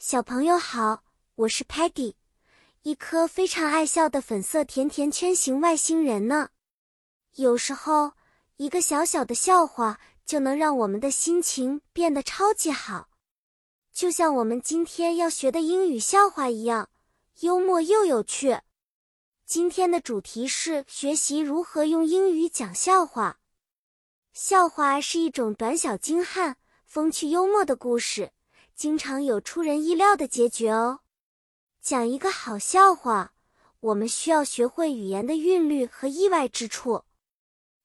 小朋友好，我是 Peggy，一颗非常爱笑的粉色甜甜圈型外星人呢。有时候，一个小小的笑话就能让我们的心情变得超级好，就像我们今天要学的英语笑话一样，幽默又有趣。今天的主题是学习如何用英语讲笑话。笑话是一种短小精悍、风趣幽默的故事。经常有出人意料的结局哦。讲一个好笑话，我们需要学会语言的韵律和意外之处。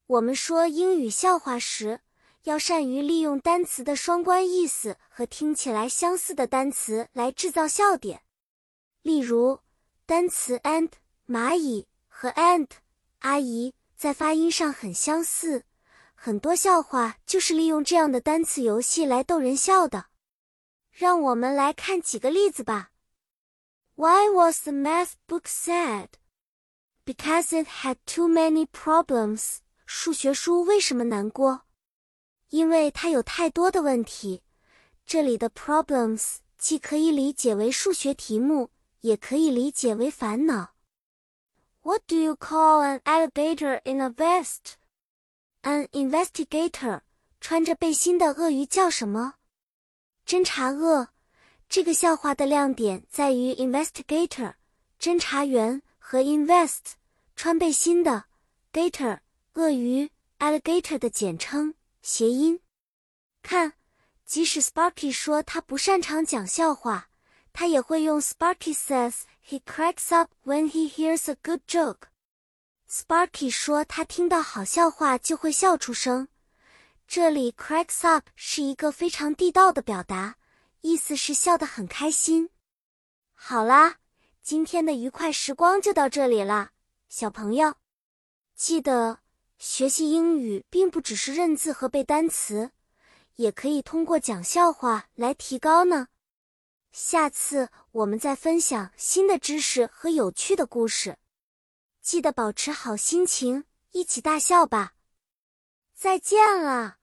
我们说英语笑话时，要善于利用单词的双关意思和听起来相似的单词来制造笑点。例如，单词 ant 蚂蚁和 ant 阿姨在发音上很相似，很多笑话就是利用这样的单词游戏来逗人笑的。让我们来看几个例子吧。Why was the math book sad? Because it had too many problems. 数学书为什么难过？因为它有太多的问题。这里的 problems 既可以理解为数学题目，也可以理解为烦恼。What do you call an alligator in a vest? An investigator. 穿着背心的鳄鱼叫什么？ 侦查鳄，这个笑话的亮点在于 investigator 侦查员和 invest 穿背心的 gator 鳄鱼 alligator 的简称谐音。看，即使 Sparky 说他不擅长讲笑话，他也会用 Sparky says he cracks up when he hears a good joke。Sparky 说他听到好笑话就会笑出声。这里 cracks up 是一个非常地道的表达，意思是笑得很开心。好啦，今天的愉快时光就到这里了，小朋友，记得学习英语并不只是认字和背单词，也可以通过讲笑话来提高呢。下次我们再分享新的知识和有趣的故事，记得保持好心情，一起大笑吧。再见了。